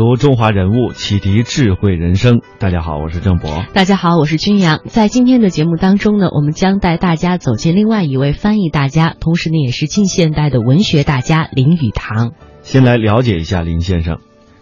读中华人物，启迪智慧人生。大家好，我是郑博。大家好，我是君阳。在今天的节目当中呢，我们将带大家走进另外一位翻译大家，同时呢也是近现代的文学大家林语堂。先来了解一下林先生，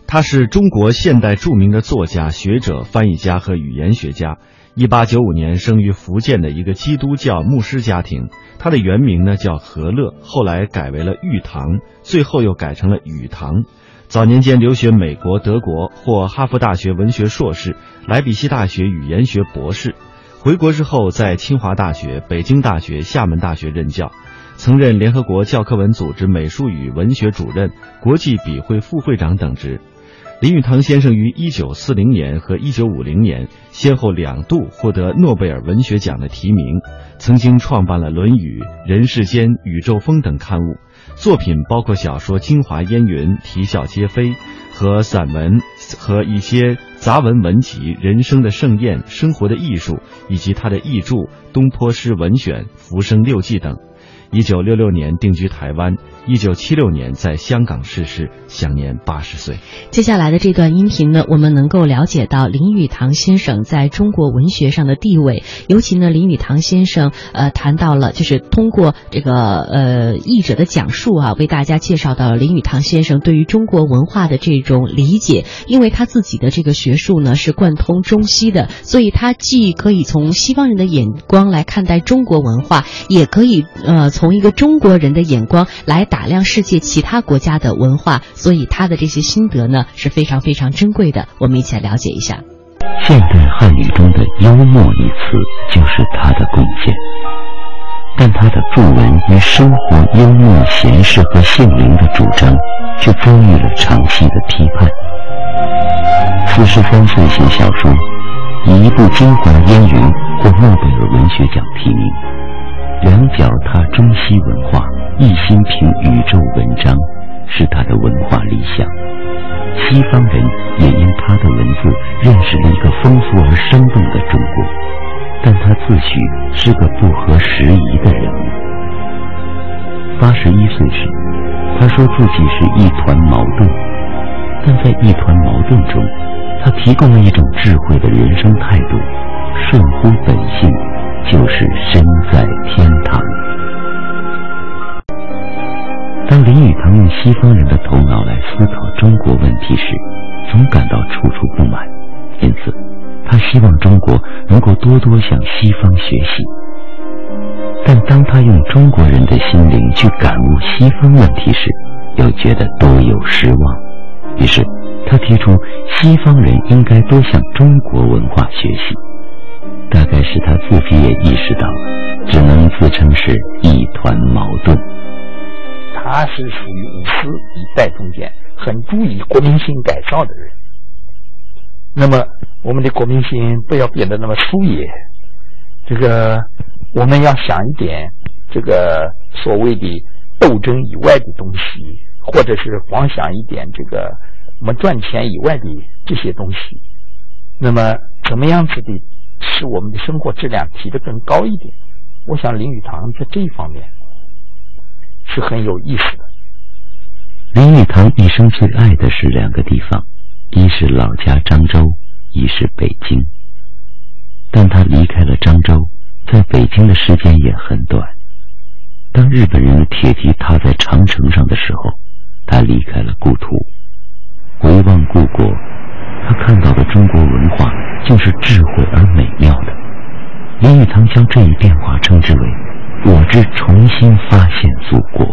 他是中国现代著名的作家、学者、翻译家和语言学家。一八九五年生于福建的一个基督教牧师家庭，他的原名呢叫何乐，后来改为了玉堂，最后又改成了语堂。早年间留学美国、德国，获哈佛大学文学硕士、莱比锡大学语言学博士。回国之后，在清华大学、北京大学、厦门大学任教，曾任联合国教科文组织美术与文学主任、国际笔会副会长等职。林语堂先生于一九四零年和一九五零年先后两度获得诺贝尔文学奖的提名，曾经创办了《论语》《人世间》《宇宙风》等刊物。作品包括小说《京华烟云》《啼笑皆非》和散文和一些杂文文集《人生的盛宴》《生活的艺术》，以及他的译著《东坡诗文选》《浮生六记》等。一九六六年定居台湾，一九七六年在香港逝世，享年八十岁。接下来的这段音频呢，我们能够了解到林语堂先生在中国文学上的地位。尤其呢，林语堂先生呃谈到了，就是通过这个呃译者的讲述啊，为大家介绍到林语堂先生对于中国文化的这种理解。因为他自己的这个学术呢是贯通中西的，所以他既可以从西方人的眼光来看待中国文化，也可以呃。从一个中国人的眼光来打量世界其他国家的文化，所以他的这些心得呢是非常非常珍贵的。我们一起来了解一下。现代汉语中的“幽默”一词就是他的贡献，但他的著文与生活幽默、闲适和性灵的主张，却遭遇了长期的批判。四十三岁写小说，以一部《京华烟云》获诺贝尔文学奖提名。两脚踏中西文化，一心凭宇宙文章，是他的文化理想。西方人也因他的文字认识了一个丰富而生动的中国，但他自诩是个不合时宜的人物。八十一岁时，他说自己是一团矛盾，但在一团矛盾中，他提供了一种智慧的人生态度：顺乎本性。就是身在天堂。当林语堂用西方人的头脑来思考中国问题时，总感到处处不满，因此他希望中国能够多多向西方学习。但当他用中国人的心灵去感悟西方问题时，又觉得多有失望。于是他提出，西方人应该多向中国文化学习。大概是他自己也意识到了，只能自称是一团矛盾。他是属于五四一代中间很注意国民性改造的人。那么，我们的国民性不要变得那么粗野，这个我们要想一点这个所谓的斗争以外的东西，或者是光想一点这个我们赚钱以外的这些东西。那么，怎么样子的？使我们的生活质量提得更高一点。我想林语堂在这一方面是很有意思的。林语堂一生最爱的是两个地方，一是老家漳州，一是北京。但他离开了漳州，在北京的时间也很短。当日本人的铁蹄踏在长城上的时候，他离开了故土，回望故国。他看到的中国文化，竟是智慧而美妙的。林语堂将这一变化称之为“我之重新发现祖国”。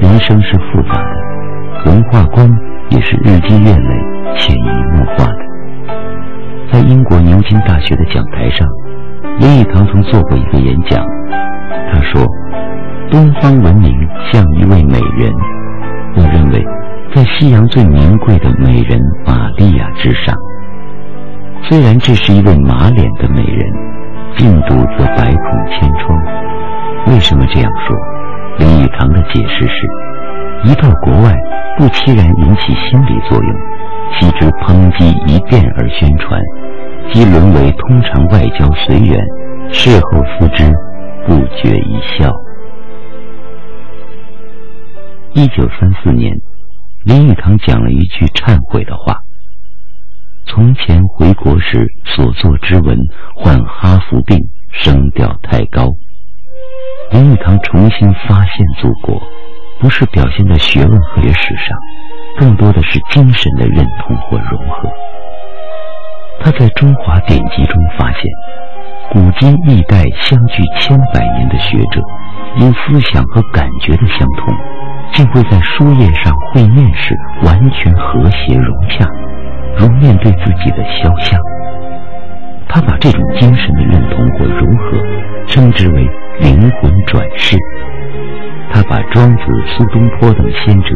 人生是复杂的，文化观也是日积月累、潜移默化的。在英国牛津大学的讲台上，林语堂曾做过一个演讲。他说：“东方文明像一位美人。”我认为在西洋最名贵的美人玛利亚之上。虽然这是一位马脸的美人，病毒则百孔千疮。为什么这样说？林语堂的解释是：一到国外，不期然引起心理作用，悉之抨击一变而宣传，即沦为通常外交随缘。事后思之，不觉一笑。一九三四年，林语堂讲了一句忏悔的话：“从前回国时所作之文，患哈佛病，声调太高。”林语堂重新发现祖国，不是表现在学问和历史上，更多的是精神的认同或融合。他在中华典籍中发现。古今历代相距千百年的学者，因思想和感觉的相同，竟会在书页上会面时完全和谐融洽，如面对自己的肖像。他把这种精神的认同或融合，称之为灵魂转世。他把庄子、苏东坡等先者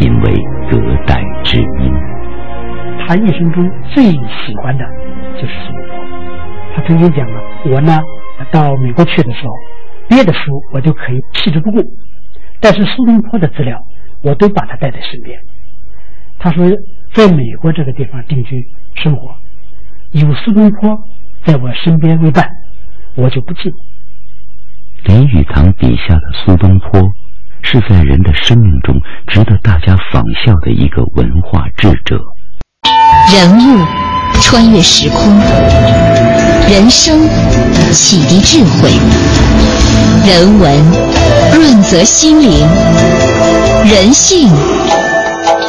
引为隔代知音。他一生中最喜欢的就是苏东坡。他曾经讲了，我呢到美国去的时候，别的书我就可以弃之不顾，但是苏东坡的资料我都把他带在身边。他说，在美国这个地方定居生活，有苏东坡在我身边为伴，我就不寂寞。林语堂笔下的苏东坡，是在人的生命中值得大家仿效的一个文化智者。人物穿越时空。人生启迪智慧，人文润泽心灵，人性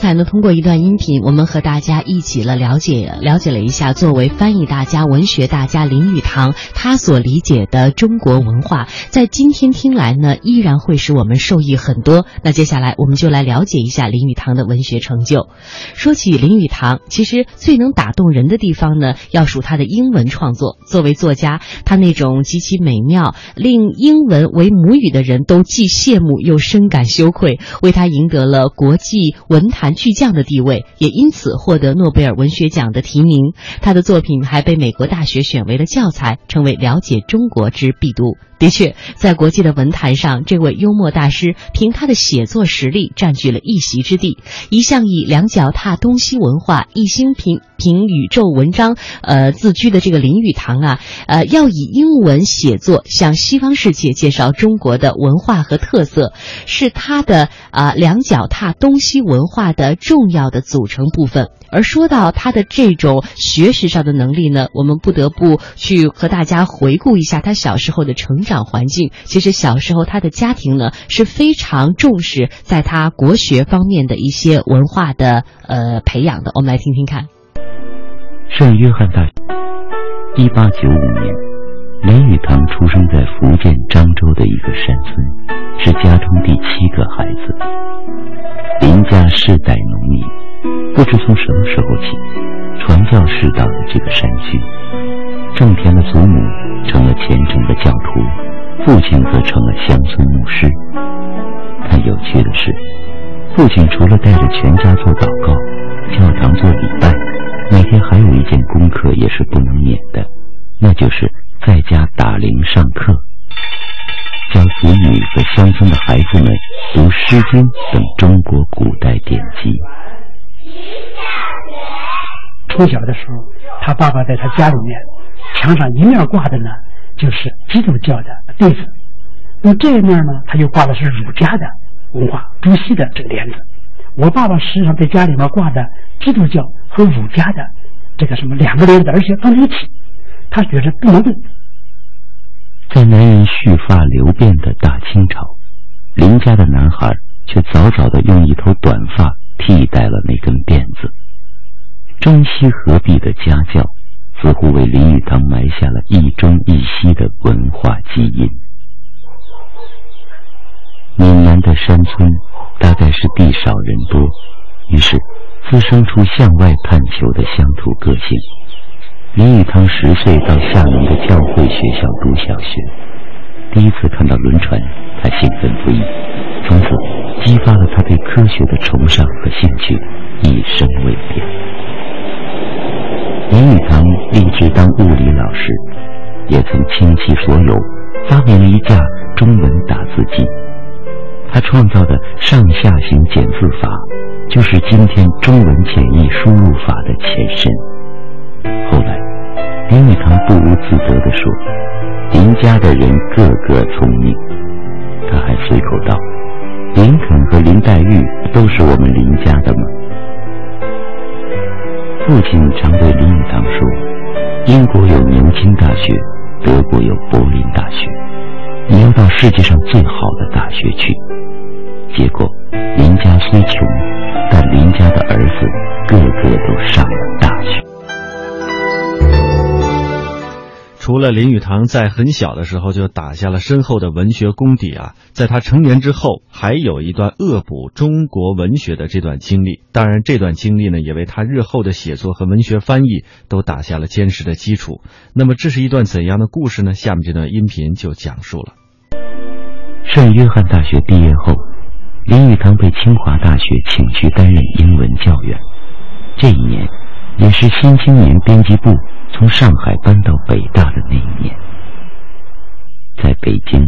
刚才呢，通过一段音频，我们和大家一起了了解了解了一下，作为翻译大家、文学大家林语堂他所理解的中国文化，在今天听来呢，依然会使我们受益很多。那接下来我们就来了解一下林语堂的文学成就。说起林语堂，其实最能打动人的地方呢，要数他的英文创作。作为作家，他那种极其美妙，令英文为母语的人都既羡慕又深感羞愧，为他赢得了国际文坛。巨匠的地位，也因此获得诺贝尔文学奖的提名。他的作品还被美国大学选为了教材，成为了解中国之必读。的确，在国际的文坛上，这位幽默大师凭他的写作实力占据了一席之地。一向以两脚踏东西文化、一心凭凭宇宙文章呃自居的这个林语堂啊，呃，要以英文写作向西方世界介绍中国的文化和特色，是他的啊两脚踏东西文化的重要的组成部分。而说到他的这种学识上的能力呢，我们不得不去和大家回顾一下他小时候的成长环境。其实小时候他的家庭呢是非常重视在他国学方面的一些文化的呃培养的。我们来听听看。圣约翰大学，一八九五年，林语堂出生在福建漳州的一个山村，是家中第七个孩子。林家世代农民。不知从什么时候起，传教士到了这个山区。种田的祖母成了虔诚的教徒，父亲则成了乡村牧师。但有趣的是，父亲除了带着全家做祷告、教堂做礼拜，每天还有一件功课也是不能免的，那就是在家打铃上课，教子女和乡村的孩子们读《诗经》等中国古代典籍。从小的时候，他爸爸在他家里面墙上一面挂的呢，就是基督教的对子；那这一面呢，他就挂的是儒家的文化、朱熹的这个帘子。我爸爸实际上在家里面挂的基督教和儒家的这个什么两个帘子，而且放在一起，他觉得不能动。在男人蓄发留辫的大清朝，林家的男孩却早早的用一头短发。替代了那根辫子。中西合璧的家教，似乎为林语堂埋下了一中一西的文化基因。闽南的山村大概是地少人多，于是滋生出向外探求的乡土个性。林语堂十岁到厦门的教会学校读小学，第一次看到轮船，他兴奋不已，从此激发了他对科学的崇尚和兴趣，一生未变。林语堂立志当物理老师，也曾倾其所有发明了一架中文打字机。他创造的上下行减字法，就是今天中文简易输入法的前身。后来，林语堂不无自得地说：“林家的人个个聪明。”他还随口道：“林肯和林黛玉都是我们林家的吗？”父亲常对林语堂说：“英国有牛津大学，德国有柏林大学，你要到世界上最好的大学去。”结果，林家虽穷，但林家的儿子个个都上除了林语堂在很小的时候就打下了深厚的文学功底啊，在他成年之后，还有一段恶补中国文学的这段经历。当然，这段经历呢，也为他日后的写作和文学翻译都打下了坚实的基础。那么，这是一段怎样的故事呢？下面这段音频就讲述了。圣约翰大学毕业后，林语堂被清华大学请去担任英文教员。这一年，也是《新青年》编辑部从上海搬到北大的。北京，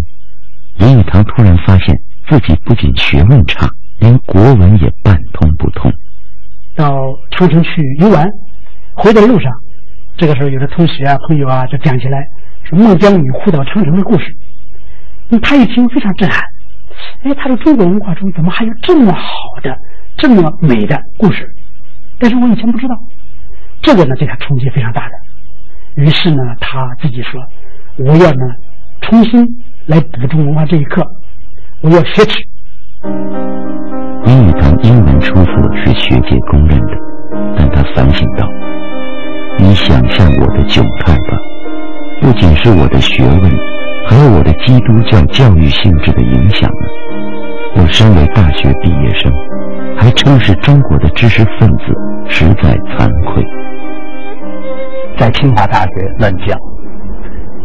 林语堂突然发现自己不仅学问差，连国文也半通不通。到长城去游玩，回到路上，这个时候有的同学啊、朋友啊就讲起来说孟姜女哭倒长城的故事。那他一听非常震撼，哎，他说中国文化中怎么还有这么好的、这么美的故事？但是我以前不知道，这个呢对他冲击非常大的。于是呢，他自己说：“我要呢重新来补充文化这一课，我要学起。”林语堂英文出色是学界公认的，但他反省道：“你想象我的窘态吧，不仅是我的学问。”还有我的基督教教育性质的影响呢。我身为大学毕业生，还称是中国的知识分子，实在惭愧。在清华大学任教，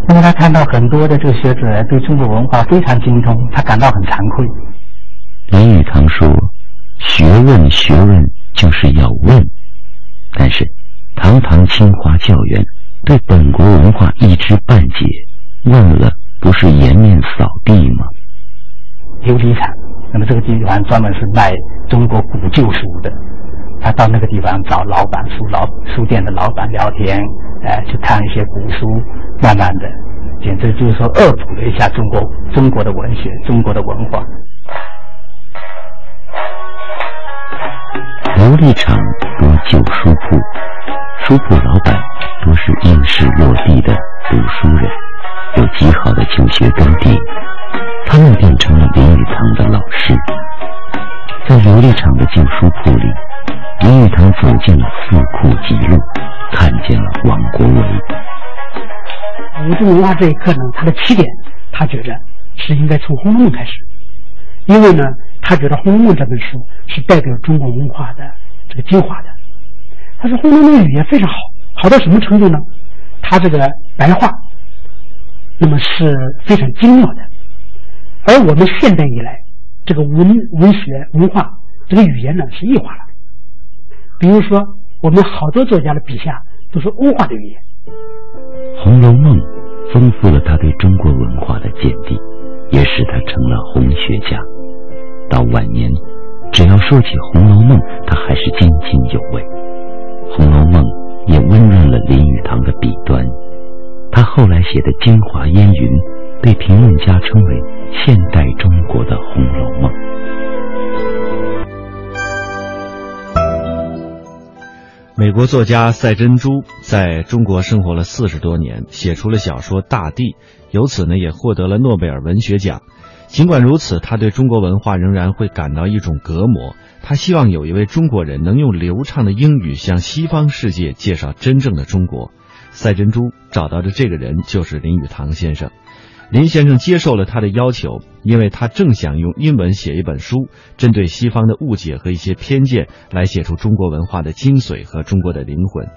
因为他看到很多的这个学者对中国文化非常精通，他感到很惭愧。林语堂说：“学问，学问就是要问。”但是，堂堂清华教员对本国文化一知半解，问了。不是颜面扫地吗？琉璃厂，那么这个地方专门是卖中国古旧书的。他到那个地方找老板、书老书店的老板聊天，哎，去看一些古书，慢慢的，简直就是说恶补了一下中国中国的文学、中国的文化。琉璃厂多旧书铺，书铺老板多是应试落地的读书人。有极好的求学根底，他们变成了林语堂的老师。在琉璃厂的旧书铺里，林语堂走进了四库集录，看见了王国维。武中文化这一课呢，它的起点，他觉着是应该从《红楼梦》开始，因为呢，他觉得《红楼梦》这本书是代表中国文化的这个精华的。他说，《红楼梦》语言非常好，好到什么程度呢？他这个白话。那么是非常精妙的，而我们现代以来，这个文文学文化这个语言呢是异化了。比如说，我们好多作家的笔下都是欧化的语言。《红楼梦》丰富了他对中国文化的见地，也使他成了红学家。到晚年，只要说起《红楼梦》，他还是津津有味。《红楼梦》也温润了林语堂的笔端。他后来写的《京华烟云》，被评论家称为现代中国的《红楼梦》。美国作家赛珍珠在中国生活了四十多年，写出了小说《大地》，由此呢也获得了诺贝尔文学奖。尽管如此，他对中国文化仍然会感到一种隔膜。他希望有一位中国人能用流畅的英语向西方世界介绍真正的中国。赛珍珠找到的这个人就是林语堂先生。林先生接受了他的要求，因为他正想用英文写一本书，针对西方的误解和一些偏见，来写出中国文化的精髓和中国的灵魂。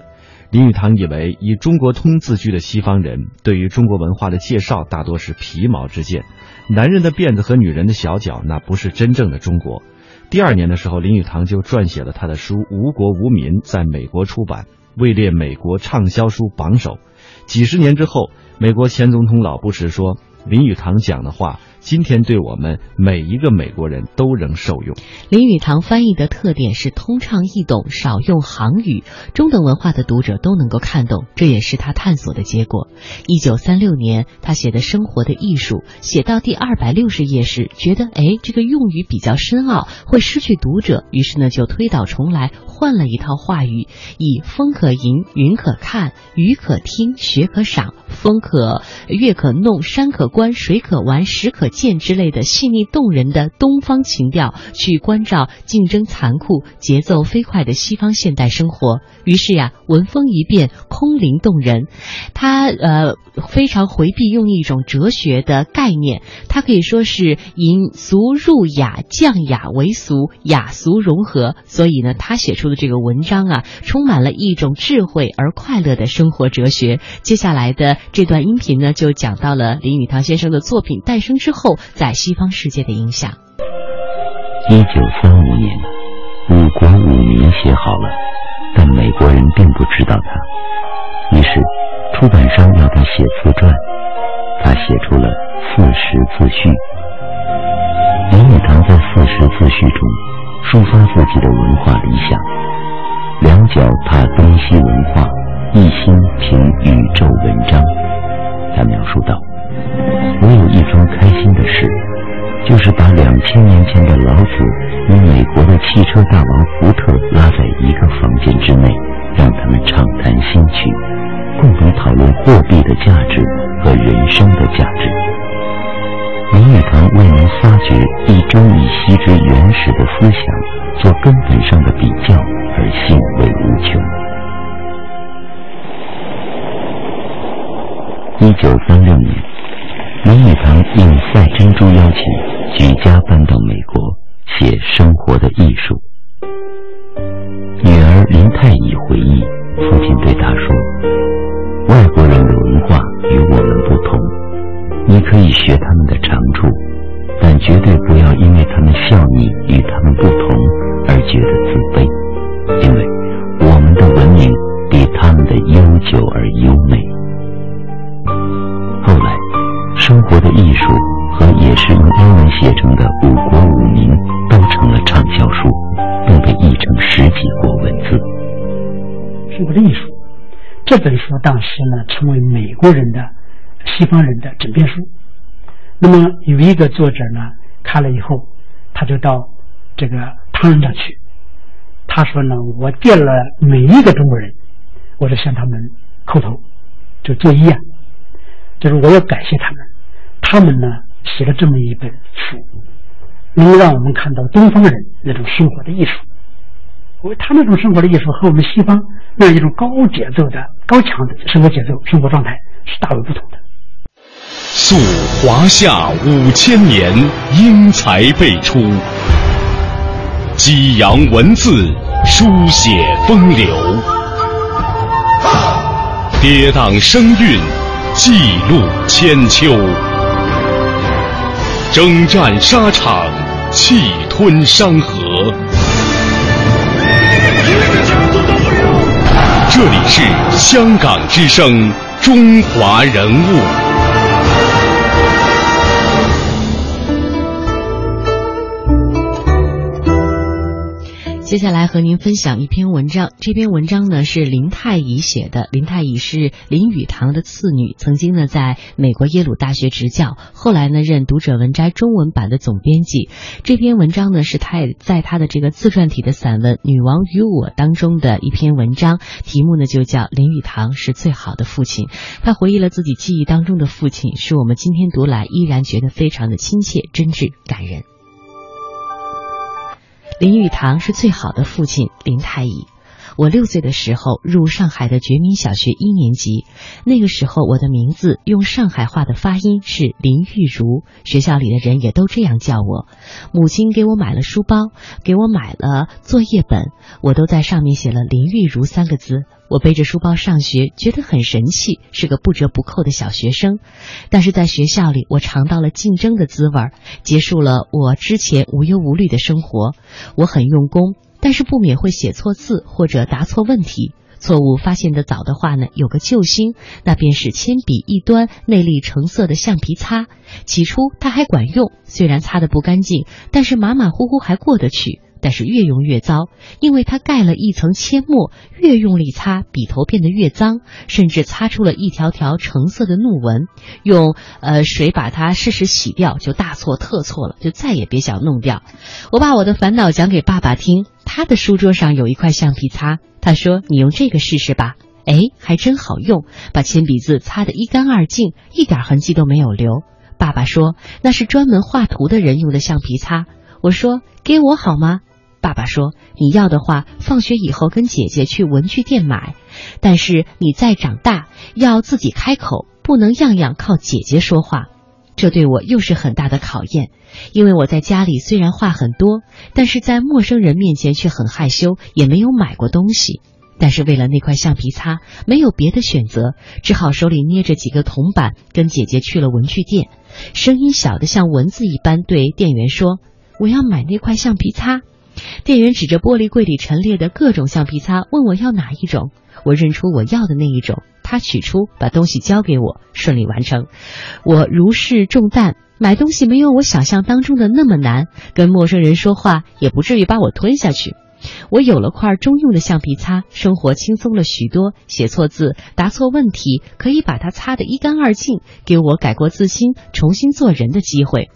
林语堂以为，以中国通自居的西方人对于中国文化的介绍大多是皮毛之见，男人的辫子和女人的小脚，那不是真正的中国。第二年的时候，林语堂就撰写了他的书《无国无民》，在美国出版，位列美国畅销书榜首。几十年之后，美国前总统老布什说。林语堂讲的话，今天对我们每一个美国人都仍受用。林语堂翻译的特点是通畅易懂，少用行语，中等文化的读者都能够看懂，这也是他探索的结果。一九三六年，他写的《生活的艺术》写到第二百六十页时，觉得哎，这个用语比较深奥，会失去读者，于是呢就推倒重来，换了一套话语，以风可吟，云可看，雨可听，雪可赏，风可月可弄，山可。观水可玩，石可剑之类的细腻动人的东方情调，去关照竞争残酷、节奏飞快的西方现代生活。于是呀，文风一变，空灵动人。他呃非常回避用一种哲学的概念，他可以说是引俗入雅，降雅为俗，雅俗融合。所以呢，他写出的这个文章啊，充满了一种智慧而快乐的生活哲学。接下来的这段音频呢，就讲到了林语堂。先生的作品诞生之后，后在西方世界的影响。一九三五年，《五国五民》写好了，但美国人并不知道他。于是，出版商要他写自传，他写出了《四十自序》。林语堂在《四十自序》中抒发自己的文化理想，两脚踏东西文化，一心凭宇宙文章。他描述道。我有一桩开心的事，就是把两千年前的老子与美国的汽车大王福特拉在一个房间之内，让他们畅谈心曲，共同讨论货币的价值和人生的价值。林语堂为能发掘一中一西之原始的思想做根本上的比较而兴味无穷。一九三六年。林语堂应赛珍珠邀请，举家搬到美国写生活的艺术。女儿林太乙回忆，父亲对她说：“外国人的文化与我们不同，你可以学他们的长处，但绝对不要因为他们笑你与他们不同而觉得自卑，的艺术这本书当时呢，成为美国人的、西方人的枕边书。那么有一个作者呢，看了以后，他就到这个唐人那去，他说呢，我见了每一个中国人，我就向他们叩头，就作揖啊，就是我要感谢他们。他们呢写了这么一本书，能让我们看到东方人那种生活的艺术。为他那种生活的艺术和我们西方那样一种高节奏的、高强的生活节奏、生活状态是大为不同的。溯华夏五千年，英才辈出；激扬文字，书写风流；跌宕声韵，记录千秋。征战沙场，气吞山河。这里是香港之声，中华人物。接下来和您分享一篇文章。这篇文章呢是林太乙写的。林太乙是林语堂的次女，曾经呢在美国耶鲁大学执教，后来呢任《读者文摘》中文版的总编辑。这篇文章呢是他在他的这个自传体的散文《女王与我》当中的一篇文章，题目呢就叫《林语堂是最好的父亲》。他回忆了自己记忆当中的父亲，是我们今天读来依然觉得非常的亲切、真挚、感人。林语堂是最好的父亲林太乙。我六岁的时候入上海的觉民小学一年级，那个时候我的名字用上海话的发音是林玉如，学校里的人也都这样叫我。母亲给我买了书包，给我买了作业本，我都在上面写了林玉如三个字。我背着书包上学，觉得很神气，是个不折不扣的小学生。但是在学校里，我尝到了竞争的滋味，结束了我之前无忧无虑的生活。我很用功，但是不免会写错字或者答错问题。错误发现的早的话呢，有个救星，那便是铅笔一端内力橙色的橡皮擦。起初它还管用，虽然擦得不干净，但是马马虎虎还过得去。但是越用越糟，因为它盖了一层铅墨，越用力擦，笔头变得越脏，甚至擦出了一条条橙色的怒纹。用呃水把它试试洗掉，就大错特错了，就再也别想弄掉。我把我的烦恼讲给爸爸听，他的书桌上有一块橡皮擦，他说：“你用这个试试吧。”哎，还真好用，把铅笔字擦得一干二净，一点痕迹都没有留。爸爸说那是专门画图的人用的橡皮擦。我说给我好吗？爸爸说：“你要的话，放学以后跟姐姐去文具店买。但是你再长大，要自己开口，不能样样靠姐姐说话。这对我又是很大的考验，因为我在家里虽然话很多，但是在陌生人面前却很害羞，也没有买过东西。但是为了那块橡皮擦，没有别的选择，只好手里捏着几个铜板，跟姐姐去了文具店，声音小的像蚊子一般，对店员说：‘我要买那块橡皮擦。’”店员指着玻璃柜里陈列的各种橡皮擦，问我要哪一种。我认出我要的那一种，他取出，把东西交给我，顺利完成。我如释重担，买东西没有我想象当中的那么难，跟陌生人说话也不至于把我吞下去。我有了块中用的橡皮擦，生活轻松了许多。写错字、答错问题，可以把它擦得一干二净，给我改过自新、重新做人的机会。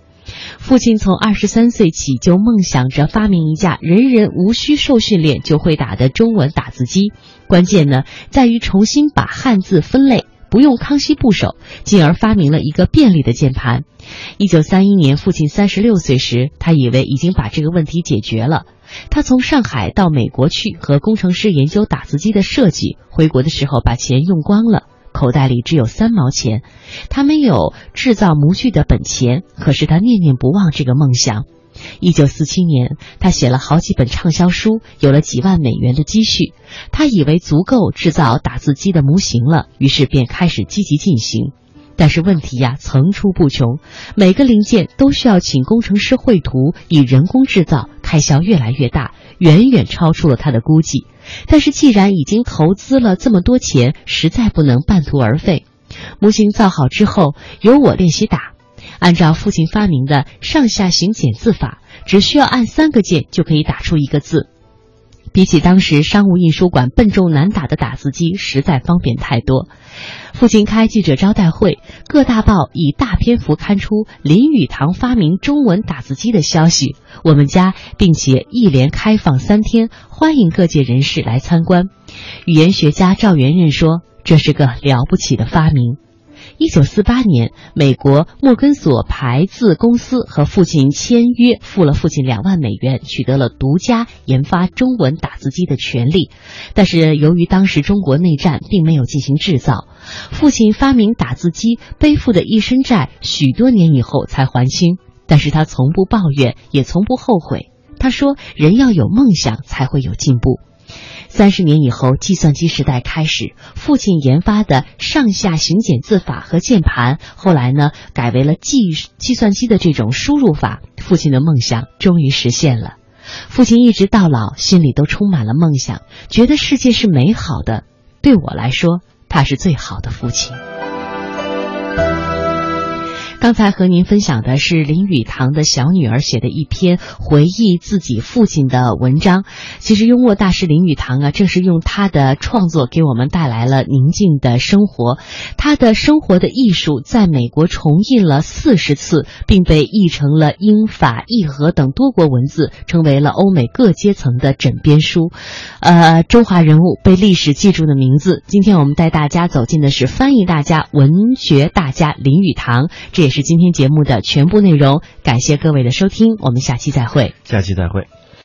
父亲从二十三岁起就梦想着发明一架人人无需受训练就会打的中文打字机，关键呢在于重新把汉字分类，不用康熙部首，进而发明了一个便利的键盘。一九三一年，父亲三十六岁时，他以为已经把这个问题解决了。他从上海到美国去和工程师研究打字机的设计，回国的时候把钱用光了。口袋里只有三毛钱，他没有制造模具的本钱，可是他念念不忘这个梦想。一九四七年，他写了好几本畅销书，有了几万美元的积蓄。他以为足够制造打字机的模型了，于是便开始积极进行。但是问题呀层出不穷，每个零件都需要请工程师绘图，以人工制造，开销越来越大，远远超出了他的估计。但是既然已经投资了这么多钱，实在不能半途而废。模型造好之后，由我练习打，按照父亲发明的上下行简字法，只需要按三个键就可以打出一个字。比起当时商务印书馆笨重难打的打字机，实在方便太多。父亲开记者招待会，各大报以大篇幅刊出林语堂发明中文打字机的消息。我们家并且一连开放三天，欢迎各界人士来参观。语言学家赵元任说：“这是个了不起的发明。”一九四八年，美国莫根索牌字公司和父亲签约，付了父亲两万美元，取得了独家研发中文打字机的权利。但是由于当时中国内战，并没有进行制造。父亲发明打字机，背负的一身债，许多年以后才还清。但是他从不抱怨，也从不后悔。他说：“人要有梦想，才会有进步。”三十年以后，计算机时代开始，父亲研发的上下行简字法和键盘，后来呢改为了计计算机的这种输入法。父亲的梦想终于实现了。父亲一直到老，心里都充满了梦想，觉得世界是美好的。对我来说，他是最好的父亲。刚才和您分享的是林语堂的小女儿写的一篇回忆自己父亲的文章。其实幽默大师林语堂啊，正是用他的创作给我们带来了宁静的生活。他的生活的艺术在美国重印了四十次，并被译成了英法意和等多国文字，成为了欧美各阶层的枕边书。呃，中华人物被历史记住的名字。今天我们带大家走进的是翻译大家、文学大家林语堂，这也是今天节目的全部内容。感谢各位的收听，我们下期再会。下期再会。